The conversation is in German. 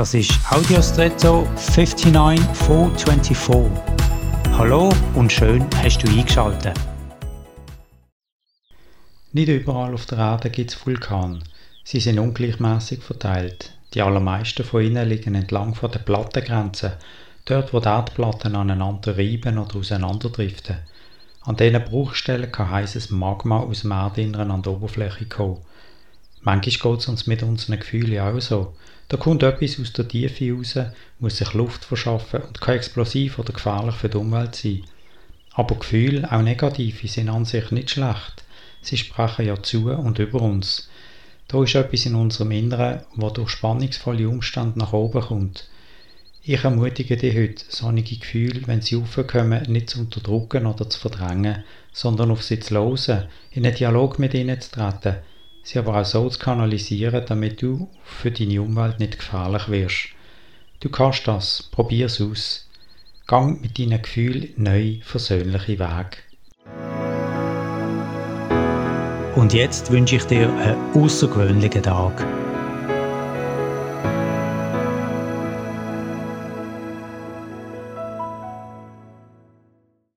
Das ist Audiostretto 59424. Hallo und schön hast du eingeschaltet. Nicht überall auf der Erde gibt es Vulkane. Sie sind ungleichmäßig verteilt. Die allermeisten von ihnen liegen entlang von der Plattengrenze, dort wo die Erdplatten aneinander reiben oder auseinanderdriften. An diesen Bruchstellen kann heißes Magma aus dem Erdinneren an die Oberfläche kommen. Manchmal geht es uns mit unseren Gefühlen auch so. Da kommt etwas aus der Tiefe raus, muss sich Luft verschaffen und kann explosiv oder gefährlich für die Umwelt sein. Aber Gefühle, auch negative, sind an sich nicht schlecht. Sie sprechen ja zu und über uns. Da ist etwas in unserem Inneren, wo durch spannungsvolle Umstände nach oben kommt. Ich ermutige dich heute, solche Gefühle, wenn sie aufkommen, nicht zu unterdrücken oder zu verdrängen, sondern auf sie zu hören, in einen Dialog mit ihnen zu treten, sie aber auch so zu kanalisieren, damit du für deine Umwelt nicht gefährlich wirst. Du kannst das, probier's aus. Gang mit deinen Gefühlen neu versöhnliche Weg. Und jetzt wünsche ich dir einen außergewöhnlichen Tag.